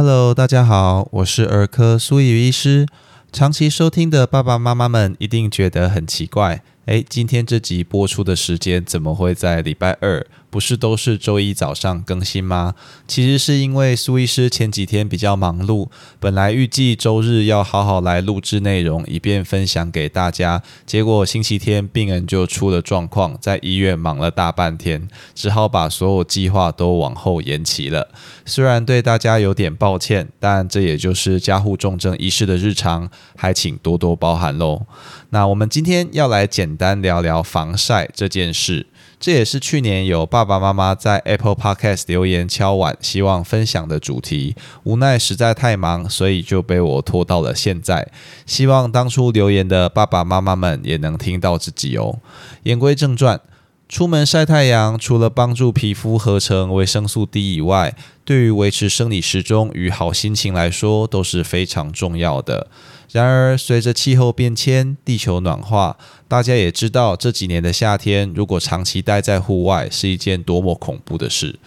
Hello，大家好，我是儿科苏怡医师。长期收听的爸爸妈妈们一定觉得很奇怪，诶，今天这集播出的时间怎么会在礼拜二？不是都是周一早上更新吗？其实是因为苏医师前几天比较忙碌，本来预计周日要好好来录制内容，以便分享给大家。结果星期天病人就出了状况，在医院忙了大半天，只好把所有计划都往后延期了。虽然对大家有点抱歉，但这也就是加护重症医师的日常，还请多多包涵喽。那我们今天要来简单聊聊防晒这件事。这也是去年有爸爸妈妈在 Apple Podcast 留言敲碗，希望分享的主题。无奈实在太忙，所以就被我拖到了现在。希望当初留言的爸爸妈妈们也能听到自己哦。言归正传，出门晒太阳，除了帮助皮肤合成维生素 D 以外，对于维持生理时钟与好心情来说都是非常重要的。然而，随着气候变迁、地球暖化，大家也知道这几年的夏天，如果长期待在户外，是一件多么恐怖的事。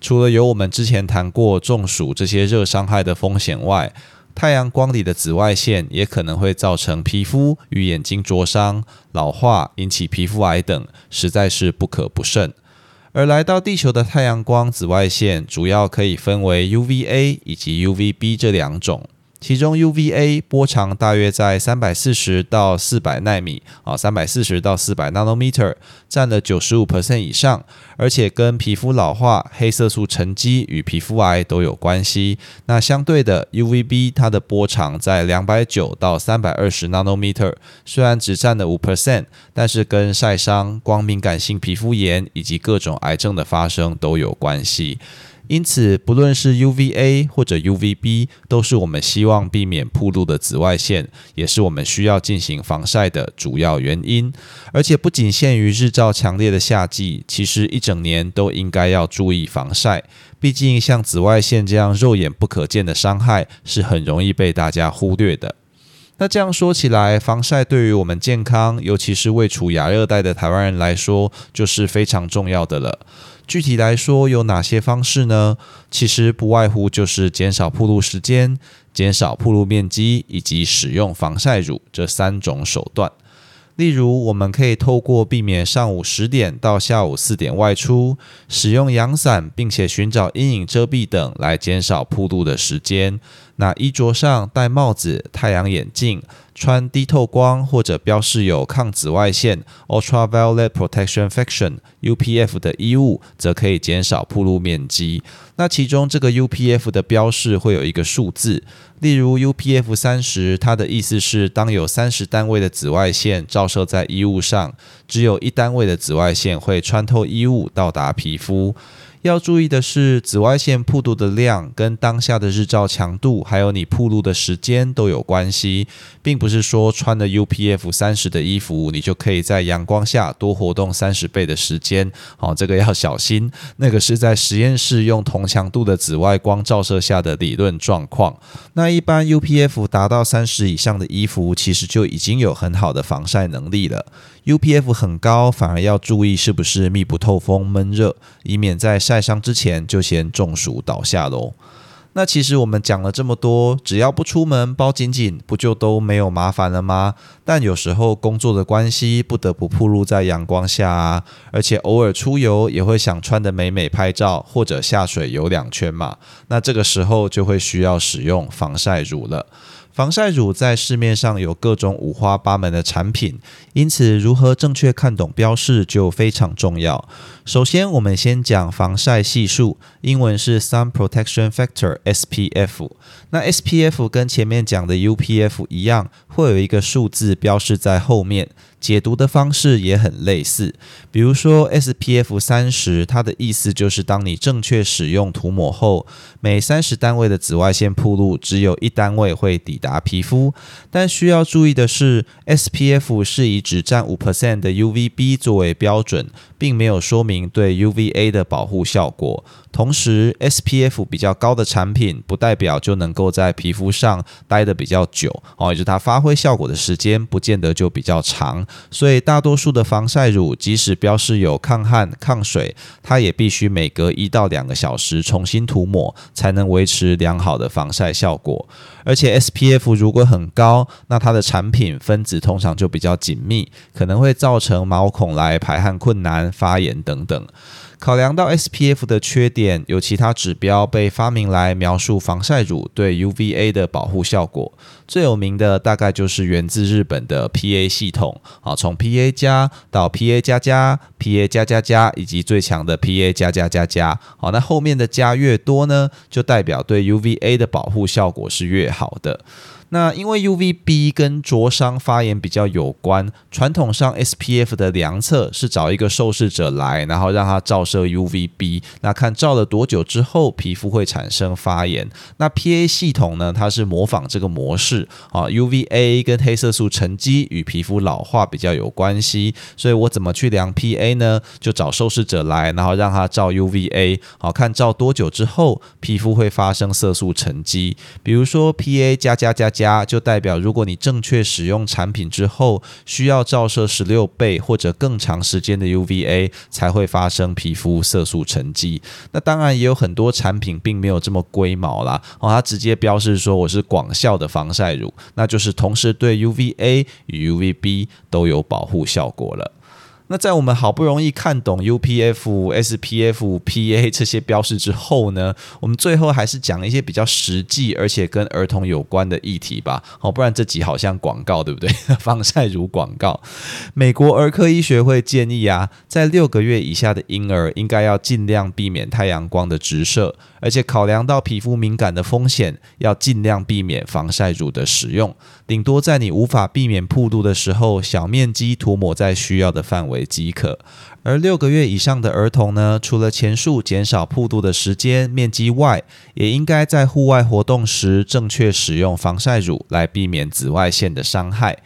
除了有我们之前谈过中暑这些热伤害的风险外，太阳光里的紫外线也可能会造成皮肤与眼睛灼伤、老化，引起皮肤癌等，实在是不可不慎。而来到地球的太阳光紫外线，主要可以分为 UVA 以及 UVB 这两种。其中 UVA 波长大约在三百四十到四百纳米啊，三百四十到四百 nanometer，占了九十五 percent 以上，而且跟皮肤老化、黑色素沉积与皮肤癌都有关系。那相对的 UVB 它的波长在两百九到三百二十 nanometer，虽然只占了五 percent，但是跟晒伤、光敏感性皮肤炎以及各种癌症的发生都有关系。因此，不论是 UVA 或者 UVB，都是我们希望避免暴露的紫外线，也是我们需要进行防晒的主要原因。而且，不仅限于日照强烈的夏季，其实一整年都应该要注意防晒。毕竟，像紫外线这样肉眼不可见的伤害，是很容易被大家忽略的。那这样说起来，防晒对于我们健康，尤其是未处亚热带的台湾人来说，就是非常重要的了。具体来说有哪些方式呢？其实不外乎就是减少铺路时间、减少铺路面积以及使用防晒乳这三种手段。例如，我们可以透过避免上午十点到下午四点外出，使用阳伞，并且寻找阴影遮蔽等来减少铺路的时间。那衣着上戴帽子、太阳眼镜。穿低透光或者标示有抗紫外线 （Ultraviolet Protection Faction，UPF） 的衣物，则可以减少铺路面积。那其中这个 UPF 的标示会有一个数字，例如 UPF 三十，它的意思是当有三十单位的紫外线照射在衣物上，只有一单位的紫外线会穿透衣物到达皮肤。要注意的是，紫外线曝度的量跟当下的日照强度，还有你曝露的时间都有关系，并不是说穿了 UPF 三十的衣服，你就可以在阳光下多活动三十倍的时间。好，这个要小心，那个是在实验室用同强度的紫外光照射下的理论状况。那一般 UPF 达到三十以上的衣服，其实就已经有很好的防晒能力了。UPF 很高，反而要注意是不是密不透风、闷热，以免在晒伤之前就先中暑倒下喽。那其实我们讲了这么多，只要不出门包紧紧，不就都没有麻烦了吗？但有时候工作的关系，不得不暴露在阳光下啊，而且偶尔出游也会想穿的美美拍照，或者下水游两圈嘛。那这个时候就会需要使用防晒乳了。防晒乳在市面上有各种五花八门的产品，因此如何正确看懂标示就非常重要。首先，我们先讲防晒系数，英文是 Sun Protection Factor（SPF）。那 SPF 跟前面讲的 UPF 一样，会有一个数字标示在后面。解读的方式也很类似，比如说 SPF 三十，它的意思就是当你正确使用涂抹后，每三十单位的紫外线铺路只有一单位会抵达皮肤。但需要注意的是，SPF 是以只占五 percent 的 UVB 作为标准，并没有说明对 UVA 的保护效果。同时，SPF 比较高的产品，不代表就能够在皮肤上待得比较久哦，也就是它发挥效果的时间不见得就比较长。所以大多数的防晒乳即使标示有抗汗、抗水，它也必须每隔一到两个小时重新涂抹，才能维持良好的防晒效果。而且 SPF 如果很高，那它的产品分子通常就比较紧密，可能会造成毛孔来排汗困难、发炎等等。考量到 SPF 的缺点，有其他指标被发明来描述防晒乳对 UVA 的保护效果。最有名的大概就是源自日本的 PA 系统啊，从 PA 加到 PA 加加、PA 加加加，以及最强的 PA 加加加加。好，那后面的加越多呢，就代表对 UVA 的保护效果是越好的。那因为 UVB 跟灼伤发炎比较有关，传统上 SPF 的量测是找一个受试者来，然后让他照射 UVB，那看照了多久之后皮肤会产生发炎。那 PA 系统呢，它是模仿这个模式啊，UVA 跟黑色素沉积与皮肤老化比较有关系，所以我怎么去量 PA 呢？就找受试者来，然后让他照 UVA，好看照多久之后皮肤会发生色素沉积，比如说 PA 加加加。加就代表，如果你正确使用产品之后，需要照射十六倍或者更长时间的 UVA 才会发生皮肤色素沉积。那当然也有很多产品并没有这么龟毛啦，哦，它直接标示说我是广效的防晒乳，那就是同时对 UVA 与 UVB 都有保护效果了。那在我们好不容易看懂 UPF、SPF、PA 这些标识之后呢，我们最后还是讲一些比较实际而且跟儿童有关的议题吧。好，不然这集好像广告，对不对？防晒乳广告。美国儿科医学会建议啊，在六个月以下的婴儿应该要尽量避免太阳光的直射，而且考量到皮肤敏感的风险，要尽量避免防晒乳的使用。顶多在你无法避免曝度的时候，小面积涂抹在需要的范围即可。而六个月以上的儿童呢，除了前述减少曝度的时间、面积外，也应该在户外活动时正确使用防晒乳，来避免紫外线的伤害。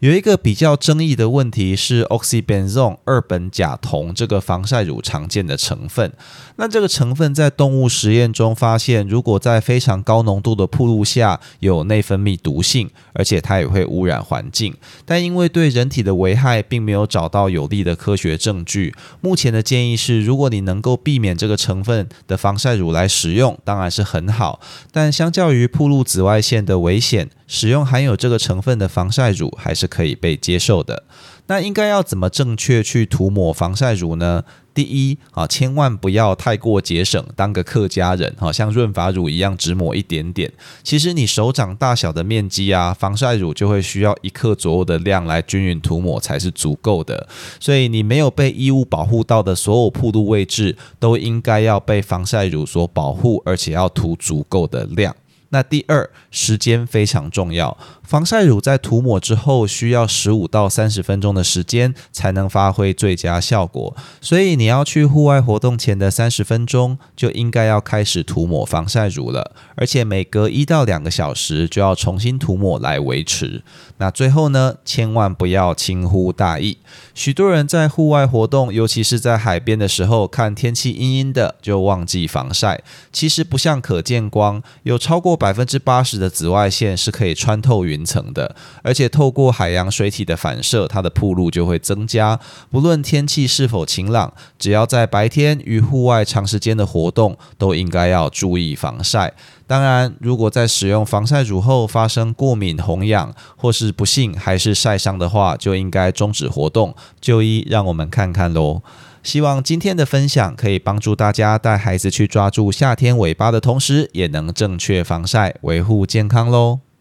有一个比较争议的问题是，oxybenzone 二苯甲酮这个防晒乳常见的成分。那这个成分在动物实验中发现，如果在非常高浓度的曝露下，有内分泌毒性，而且它也会污染环境。但因为对人体的危害并没有找到有力的科学证据，目前的建议是，如果你能够避免这个成分的防晒乳来使用，当然是很好。但相较于曝露紫外线的危险，使用含有这个成分的防晒乳还是可以被接受的。那应该要怎么正确去涂抹防晒乳呢？第一啊，千万不要太过节省，当个客家人哈，像润发乳一样只抹一点点。其实你手掌大小的面积啊，防晒乳就会需要一克左右的量来均匀涂抹才是足够的。所以你没有被衣物保护到的所有铺路位置，都应该要被防晒乳所保护，而且要涂足够的量。那第二，时间非常重要。防晒乳在涂抹之后，需要十五到三十分钟的时间才能发挥最佳效果。所以你要去户外活动前的三十分钟，就应该要开始涂抹防晒乳了。而且每隔一到两个小时就要重新涂抹来维持。那最后呢，千万不要轻忽大意。许多人在户外活动，尤其是在海边的时候，看天气阴阴的就忘记防晒。其实不像可见光，有超过百分之八十的紫外线是可以穿透云层的，而且透过海洋水体的反射，它的铺路就会增加。不论天气是否晴朗，只要在白天与户外长时间的活动，都应该要注意防晒。当然，如果在使用防晒乳后发生过敏、红痒，或是不幸还是晒伤的话，就应该终止活动就医。让我们看看喽。希望今天的分享可以帮助大家带孩子去抓住夏天尾巴的同时，也能正确防晒，维护健康喽。